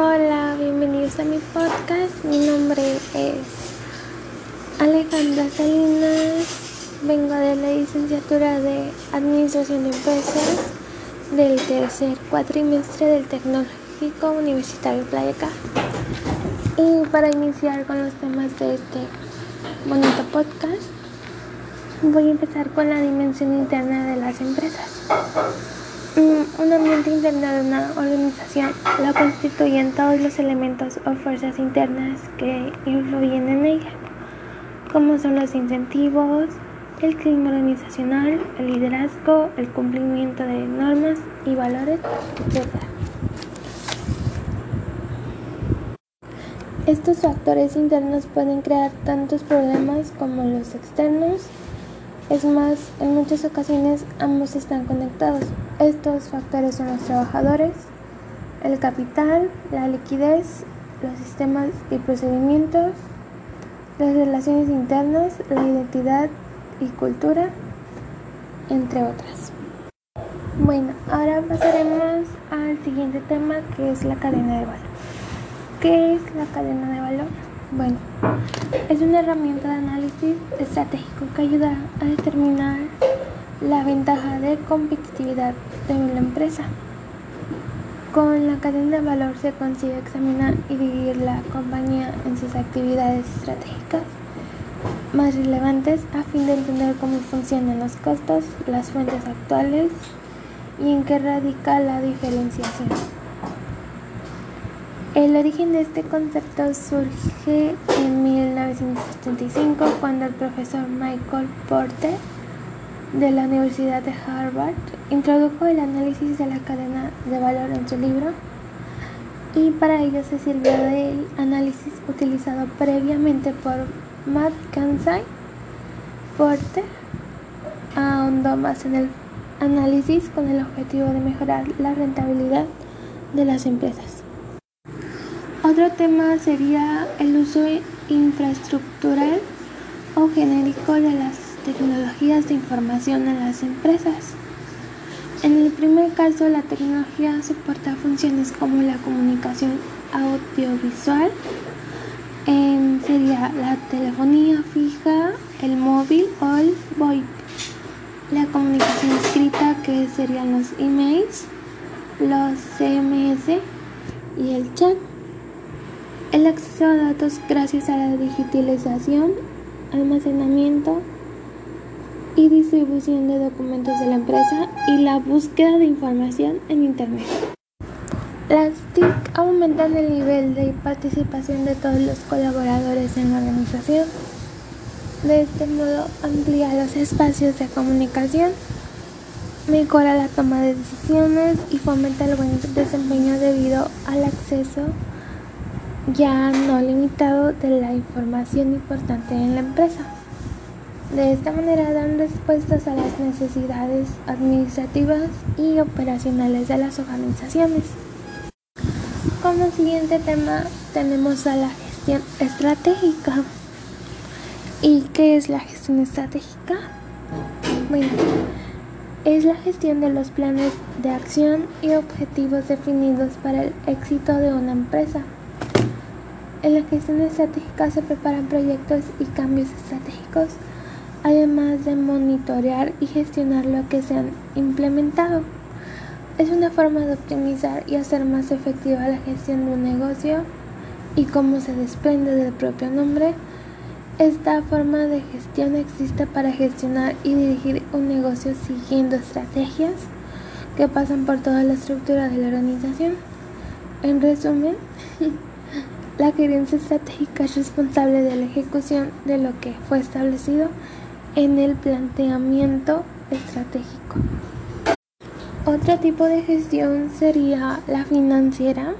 Hola, bienvenidos a mi podcast. Mi nombre es Alejandra Salinas. Vengo de la licenciatura de Administración de Empresas del tercer cuatrimestre del Tecnológico Universitario Playeca. Y para iniciar con los temas de este bonito podcast, voy a empezar con la dimensión interna de las empresas. Mm, un ambiente interno de una organización lo constituyen todos los elementos o fuerzas internas que influyen en ella, como son los incentivos, el clima organizacional, el liderazgo, el cumplimiento de normas y valores, etc. Estos factores internos pueden crear tantos problemas como los externos. Es más, en muchas ocasiones ambos están conectados. Estos factores son los trabajadores, el capital, la liquidez, los sistemas y procedimientos, las relaciones internas, la identidad y cultura, entre otras. Bueno, ahora pasaremos al siguiente tema que es la cadena de valor. ¿Qué es la cadena de valor? Bueno, es una herramienta de análisis estratégico que ayuda a determinar la ventaja de competitividad de la empresa. Con la cadena de valor se consigue examinar y dividir la compañía en sus actividades estratégicas más relevantes a fin de entender cómo funcionan los costos, las fuentes actuales y en qué radica la diferenciación. El origen de este concepto surge en 1975 cuando el profesor Michael Porter de la Universidad de Harvard introdujo el análisis de la cadena de valor en su libro y para ello se sirvió del análisis utilizado previamente por Matt Kansai. Porter ahondó más en el análisis con el objetivo de mejorar la rentabilidad de las empresas. Otro tema sería el uso infraestructural o genérico de las tecnologías de información en las empresas. En el primer caso, la tecnología soporta funciones como la comunicación audiovisual, em, sería la telefonía fija, el móvil o el VoIP. La comunicación escrita, que serían los emails, los CMS y el chat. El acceso a datos gracias a la digitalización, almacenamiento, y distribución de documentos de la empresa y la búsqueda de información en Internet. Las TIC aumentan el nivel de participación de todos los colaboradores en la organización. De este modo amplía los espacios de comunicación, mejora la toma de decisiones y fomenta el buen desempeño debido al acceso ya no limitado de la información importante en la empresa. De esta manera dan respuestas a las necesidades administrativas y operacionales de las organizaciones. Como siguiente tema tenemos a la gestión estratégica. ¿Y qué es la gestión estratégica? Bueno, es la gestión de los planes de acción y objetivos definidos para el éxito de una empresa. En la gestión estratégica se preparan proyectos y cambios estratégicos además de monitorear y gestionar lo que se han implementado. Es una forma de optimizar y hacer más efectiva la gestión de un negocio y como se desprende del propio nombre, esta forma de gestión existe para gestionar y dirigir un negocio siguiendo estrategias que pasan por toda la estructura de la organización. En resumen, la gerencia estratégica es responsable de la ejecución de lo que fue establecido en el planteamiento estratégico. Otro tipo de gestión sería la financiera,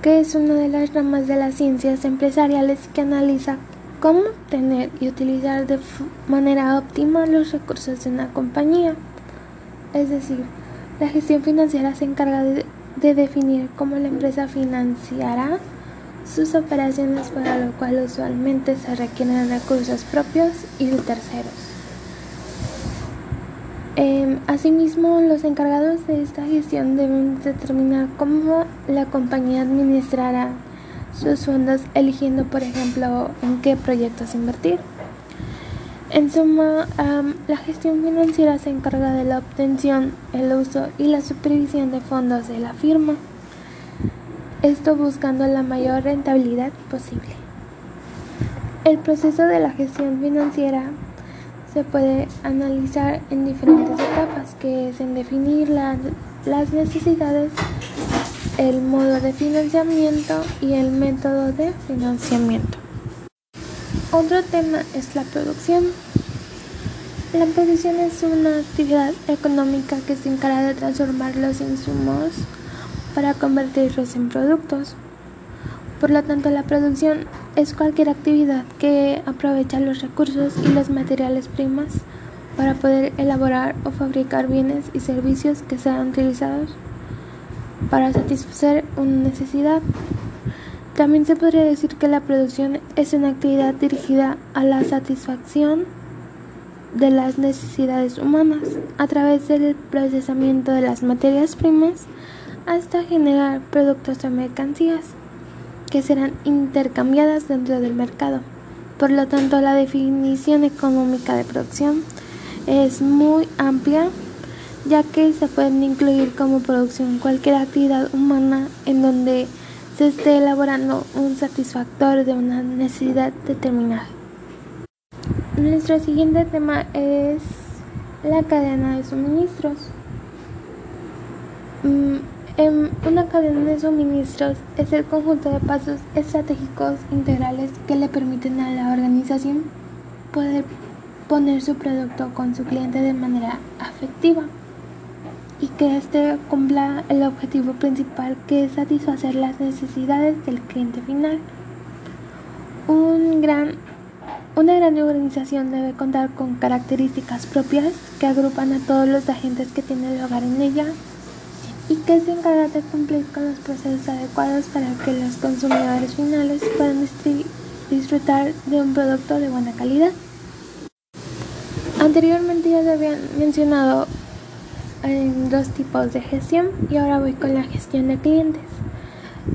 que es una de las ramas de las ciencias empresariales que analiza cómo obtener y utilizar de manera óptima los recursos de una compañía. Es decir, la gestión financiera se encarga de, de definir cómo la empresa financiará sus operaciones para lo cual usualmente se requieren recursos propios y de terceros. Em, asimismo, los encargados de esta gestión deben determinar cómo la compañía administrará sus fondos, eligiendo, por ejemplo, en qué proyectos invertir. En suma, la gestión financiera se encarga de la obtención, el uso y la supervisión de fondos de la firma, esto buscando la mayor rentabilidad posible. El proceso de la gestión financiera se puede analizar en diferentes etapas, que es en definir las necesidades, el modo de financiamiento y el método de financiamiento. Otro tema es la producción. La producción es una actividad económica que se encarga de transformar los insumos para convertirlos en productos. Por lo tanto, la producción es cualquier actividad que aprovecha los recursos y los materiales primas para poder elaborar o fabricar bienes y servicios que sean utilizados para satisfacer una necesidad. También se podría decir que la producción es una actividad dirigida a la satisfacción de las necesidades humanas a través del procesamiento de las materias primas hasta generar productos o mercancías que serán intercambiadas dentro del mercado. Por lo tanto, la definición económica de producción es muy amplia ya que se pueden incluir como producción cualquier actividad humana en donde se esté elaborando un satisfactor de una necesidad determinada. Nuestro siguiente tema es la cadena de suministros. Mm, en una cadena de suministros es el conjunto de pasos estratégicos integrales que le permiten a la organización poder poner su producto con su cliente de manera afectiva y que éste cumpla el objetivo principal que es satisfacer las necesidades del cliente final. Un gran, una gran organización debe contar con características propias que agrupan a todos los agentes que tienen lugar en ella y que se encarga de cumplir con los procesos adecuados para que los consumidores finales puedan disfrutar de un producto de buena calidad. Anteriormente ya se habían mencionado en dos tipos de gestión y ahora voy con la gestión de clientes.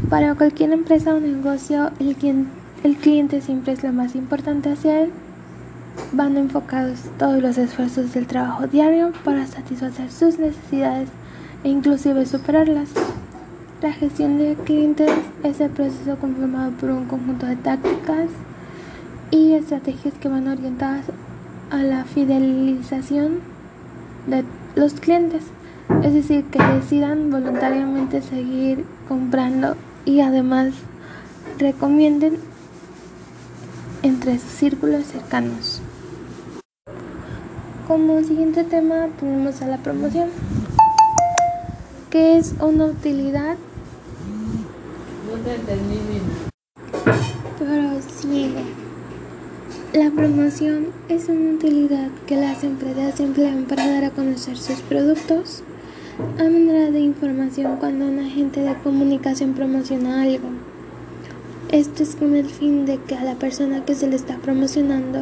Para cualquier empresa o negocio, el cliente, el cliente siempre es lo más importante hacia él. Van enfocados todos los esfuerzos del trabajo diario para satisfacer sus necesidades e inclusive superarlas. La gestión de clientes es el proceso conformado por un conjunto de tácticas y estrategias que van orientadas a la fidelización de los clientes, es decir, que decidan voluntariamente seguir comprando y además recomienden entre sus círculos cercanos. Como siguiente tema tenemos a la promoción, que es una utilidad. No te entendí Pero sigue. La promoción es una utilidad que las empresas emplean para dar a conocer sus productos a manera de información cuando un agente de comunicación promociona algo. Esto es con el fin de que a la persona que se le está promocionando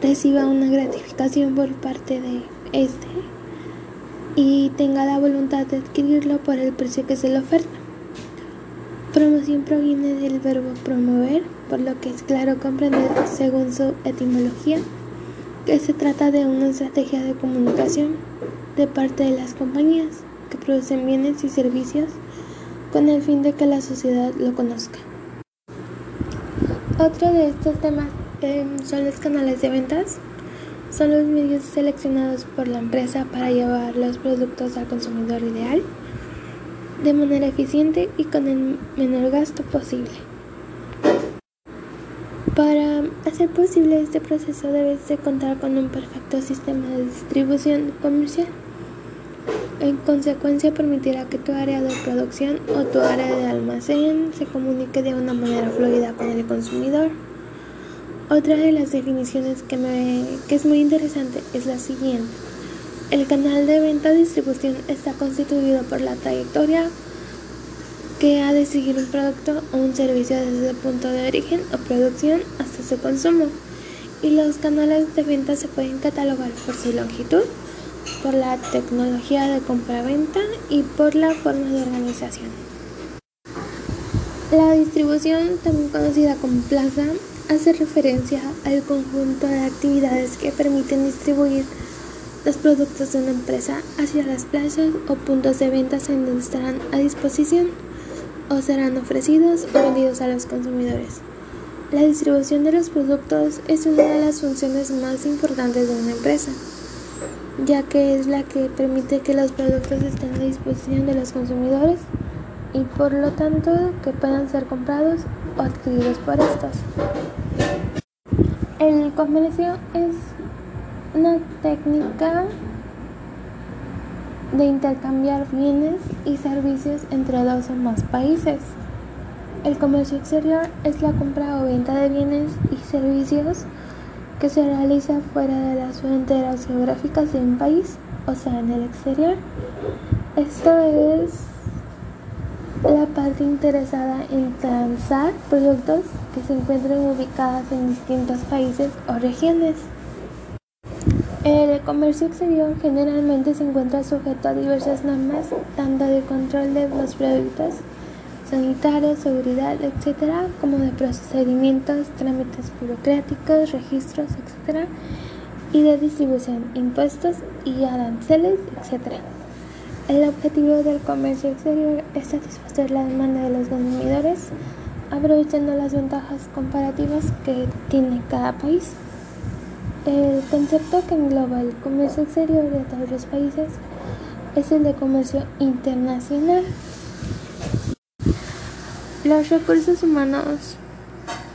reciba una gratificación por parte de este y tenga la voluntad de adquirirlo por el precio que se le oferta. Promoción proviene del verbo promover, por lo que es claro comprender, según su etimología, que se trata de una estrategia de comunicación de parte de las compañías que producen bienes y servicios con el fin de que la sociedad lo conozca. Otro de estos temas em, son los canales de ventas. Son los medios seleccionados por la empresa para llevar los productos al consumidor ideal de manera eficiente y con el menor gasto posible. Para hacer posible este proceso debes de contar con un perfecto sistema de distribución comercial. En consecuencia permitirá que tu área de producción o tu área de almacén se comunique de una manera fluida con el consumidor. Otra de las definiciones que, me, que es muy interesante es la siguiente. El canal de venta-distribución está constituido por la trayectoria que ha de seguir un producto o un servicio desde el punto de origen o producción hasta su consumo. Y los canales de venta se pueden catalogar por su longitud por la tecnología de compra-venta y por la forma de organización. La distribución, también conocida como plaza, hace referencia al conjunto de actividades que permiten distribuir los productos de una empresa hacia las plazas o puntos de ventas en donde estarán a disposición o serán ofrecidos o vendidos a los consumidores. La distribución de los productos es una de las funciones más importantes de una empresa, ya que es la que permite que los productos estén a disposición de los consumidores y por lo tanto que puedan ser comprados o adquiridos por estos. El comercio es una técnica de intercambiar bienes y servicios entre dos o más países. El comercio exterior es la compra o venta de bienes y servicios que se realiza fuera de las fronteras geográficas de un país, o sea, en el exterior. Esto es la parte interesada en transar productos que se encuentran ubicados en distintos países o regiones. El comercio exterior generalmente se encuentra sujeto a diversas normas, tanto de control de los productos, sanitarios, seguridad, etc., como de procedimientos, trámites burocráticos, registros, etc., y de distribución, impuestos y aranceles, etc. El objetivo del comercio exterior es satisfacer la demanda de los consumidores, aprovechando las ventajas comparativas que tiene cada país. El concepto que engloba el comercio exterior de todos los países es el de comercio internacional. Los recursos humanos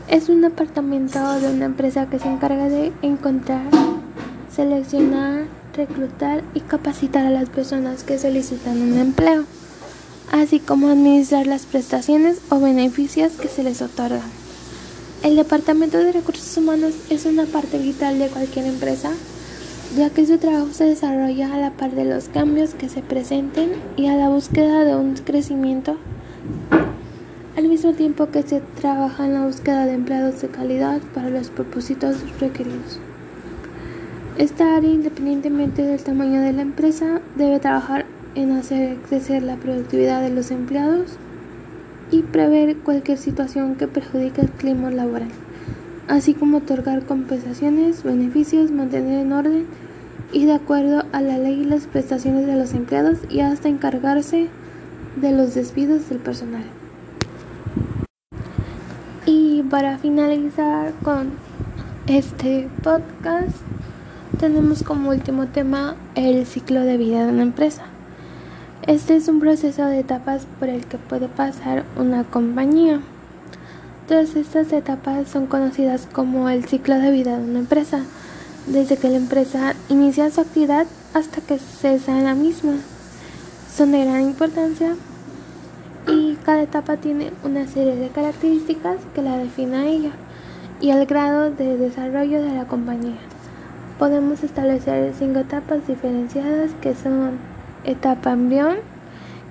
es un departamento de una empresa que se encarga de encontrar, seleccionar, reclutar y capacitar a las personas que solicitan un empleo, así como administrar las prestaciones o beneficios que se les otorgan. El Departamento de Recursos Humanos es una parte vital de cualquier empresa, ya que su trabajo se desarrolla a la par de los cambios que se presenten y a la búsqueda de un crecimiento, al mismo tiempo que se trabaja en la búsqueda de empleados de calidad para los propósitos requeridos. Esta área, independientemente del tamaño de la empresa, debe trabajar en hacer crecer la productividad de los empleados y prever cualquier situación que perjudique el clima laboral, así como otorgar compensaciones, beneficios, mantener en orden y de acuerdo a la ley las prestaciones de los empleados y hasta encargarse de los despidos del personal. Y para finalizar con este podcast, tenemos como último tema el ciclo de vida de una empresa. Este es un proceso de etapas por el que puede pasar una compañía. Todas estas etapas son conocidas como el ciclo de vida de una empresa, desde que la empresa inicia su actividad hasta que cesa en la misma. Son de gran importancia y cada etapa tiene una serie de características que la definen a ella y el grado de desarrollo de la compañía. Podemos establecer cinco etapas diferenciadas que son etapa embrión,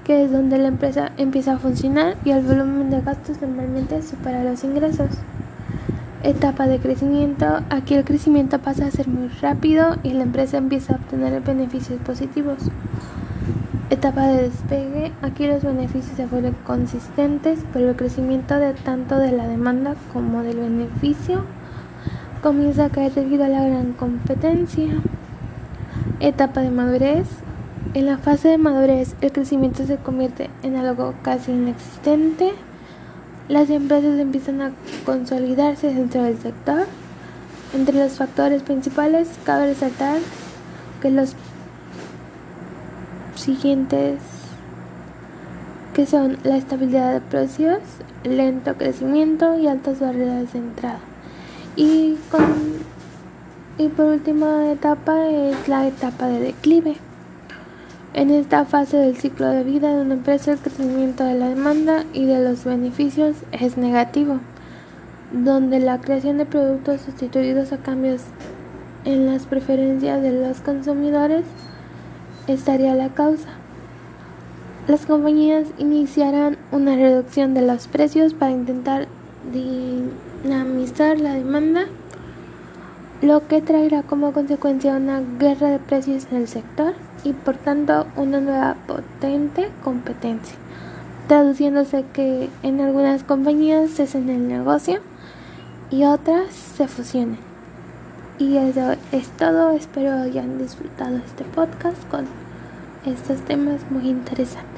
que es donde la empresa empieza a funcionar y el volumen de gastos normalmente supera los ingresos. Etapa de crecimiento, aquí el crecimiento pasa a ser muy rápido y la empresa empieza a obtener beneficios positivos. Etapa de despegue, aquí los beneficios se vuelven consistentes, pero el crecimiento de tanto de la demanda como del beneficio comienza a caer debido a la gran competencia. Etapa de madurez, en la fase de madurez, el crecimiento se convierte en algo casi inexistente. Las empresas empiezan a consolidarse dentro del sector. Entre los factores principales, cabe resaltar que los siguientes que son la estabilidad de precios, lento crecimiento y altas barreras de entrada. Y, con, y por última etapa es la etapa de declive. En esta fase del ciclo de vida de una empresa, el crecimiento de la demanda y de los beneficios es negativo, donde la creación de productos sustituidos a cambios en las preferencias de los consumidores estaría la causa. Las compañías iniciarán una reducción de los precios para intentar dinamizar la demanda. lo que traerá como consecuencia una guerra de precios en el sector y por tanto una nueva potente competencia, traduciéndose que en algunas compañías cesen el negocio y otras se fusionen. Y eso es todo, espero hayan disfrutado este podcast con estos temas muy interesantes.